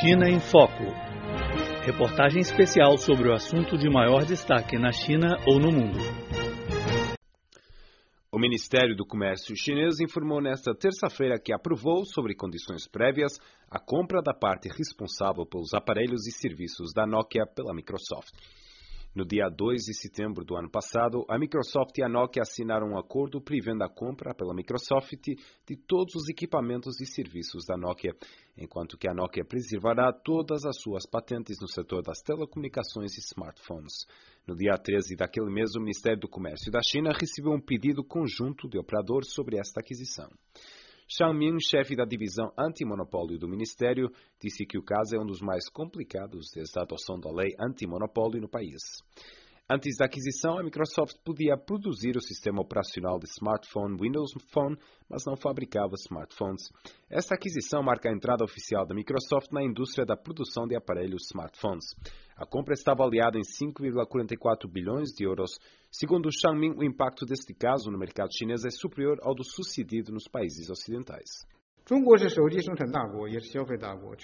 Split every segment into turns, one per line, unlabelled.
China em Foco. Reportagem especial sobre o assunto de maior destaque na China ou no mundo.
O Ministério do Comércio chinês informou nesta terça-feira que aprovou, sobre condições prévias, a compra da parte responsável pelos aparelhos e serviços da Nokia pela Microsoft. No dia 2 de setembro do ano passado, a Microsoft e a Nokia assinaram um acordo prevendo a compra pela Microsoft de todos os equipamentos e serviços da Nokia, enquanto que a Nokia preservará todas as suas patentes no setor das telecomunicações e smartphones. No dia 13 daquele mês, o Ministério do Comércio da China recebeu um pedido conjunto de operadores sobre esta aquisição. Shang Ming, chefe da divisão antimonopólio do Ministério, disse que o caso é um dos mais complicados desde a adoção da lei antimonopólio no país. Antes da aquisição, a Microsoft podia produzir o sistema operacional de smartphone Windows Phone, mas não fabricava smartphones. Esta aquisição marca a entrada oficial da Microsoft na indústria da produção de aparelhos smartphones. A compra está avaliada em 5,44 bilhões de euros. Segundo Xiaoming, o impacto deste caso no mercado chinês é superior ao do sucedido nos países ocidentais.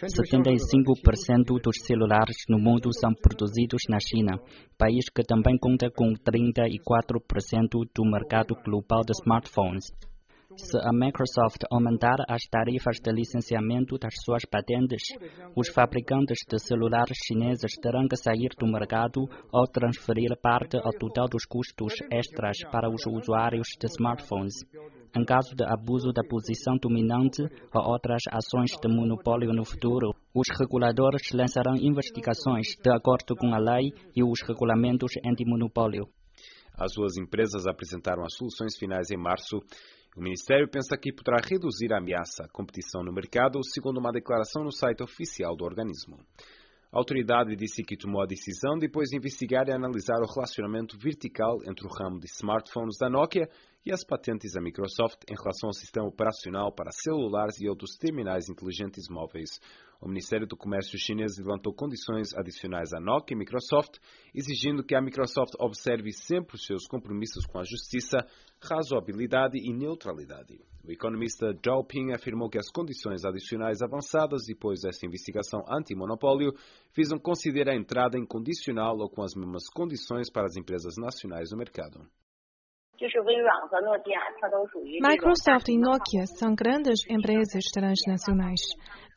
75% dos celulares no mundo são produzidos na China, país que também conta com 34% do mercado global de smartphones. Se a Microsoft aumentar as tarifas de licenciamento das suas patentes, os fabricantes de celulares chineses terão que sair do mercado ou transferir parte ao total dos custos extras para os usuários de smartphones. Em caso de abuso da posição dominante ou outras ações de monopólio no futuro, os reguladores lançarão investigações de acordo com a lei e os regulamentos anti-monopólio.
As duas empresas apresentaram as soluções finais em março o Ministério pensa que poderá reduzir a ameaça à competição no mercado, segundo uma declaração no site oficial do organismo. A autoridade disse que tomou a decisão depois de investigar e analisar o relacionamento vertical entre o ramo de smartphones da Nokia e as patentes da Microsoft em relação ao sistema operacional para celulares e outros terminais inteligentes móveis. O Ministério do Comércio chinês levantou condições adicionais à Nokia e Microsoft, exigindo que a Microsoft observe sempre os seus compromissos com a justiça, razoabilidade e neutralidade. O economista Zhao Ping afirmou que as condições adicionais avançadas depois desta investigação anti-monopólio visam considerar a entrada incondicional ou com as mesmas condições para as empresas nacionais no mercado.
Microsoft e Nokia são grandes empresas transnacionais.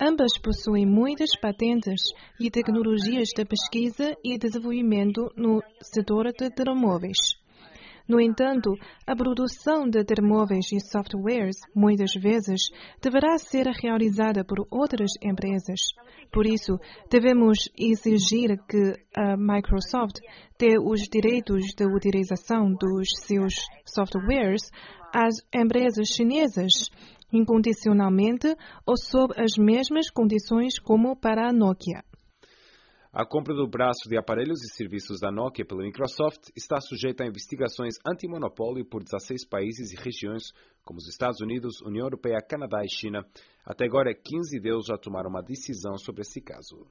Ambas possuem muitas patentes e tecnologias de pesquisa e desenvolvimento no setor de telemóveis. No entanto, a produção de telemóveis e softwares muitas vezes deverá ser realizada por outras empresas. Por isso, devemos exigir que a Microsoft dê os direitos de utilização dos seus softwares às empresas chinesas, incondicionalmente ou sob as mesmas condições como para a Nokia.
A compra do braço de aparelhos e serviços da Nokia pela Microsoft está sujeita a investigações antimonopólio por 16 países e regiões, como os Estados Unidos, União Europeia, Canadá e China. Até agora, 15 deles já tomaram uma decisão sobre esse caso.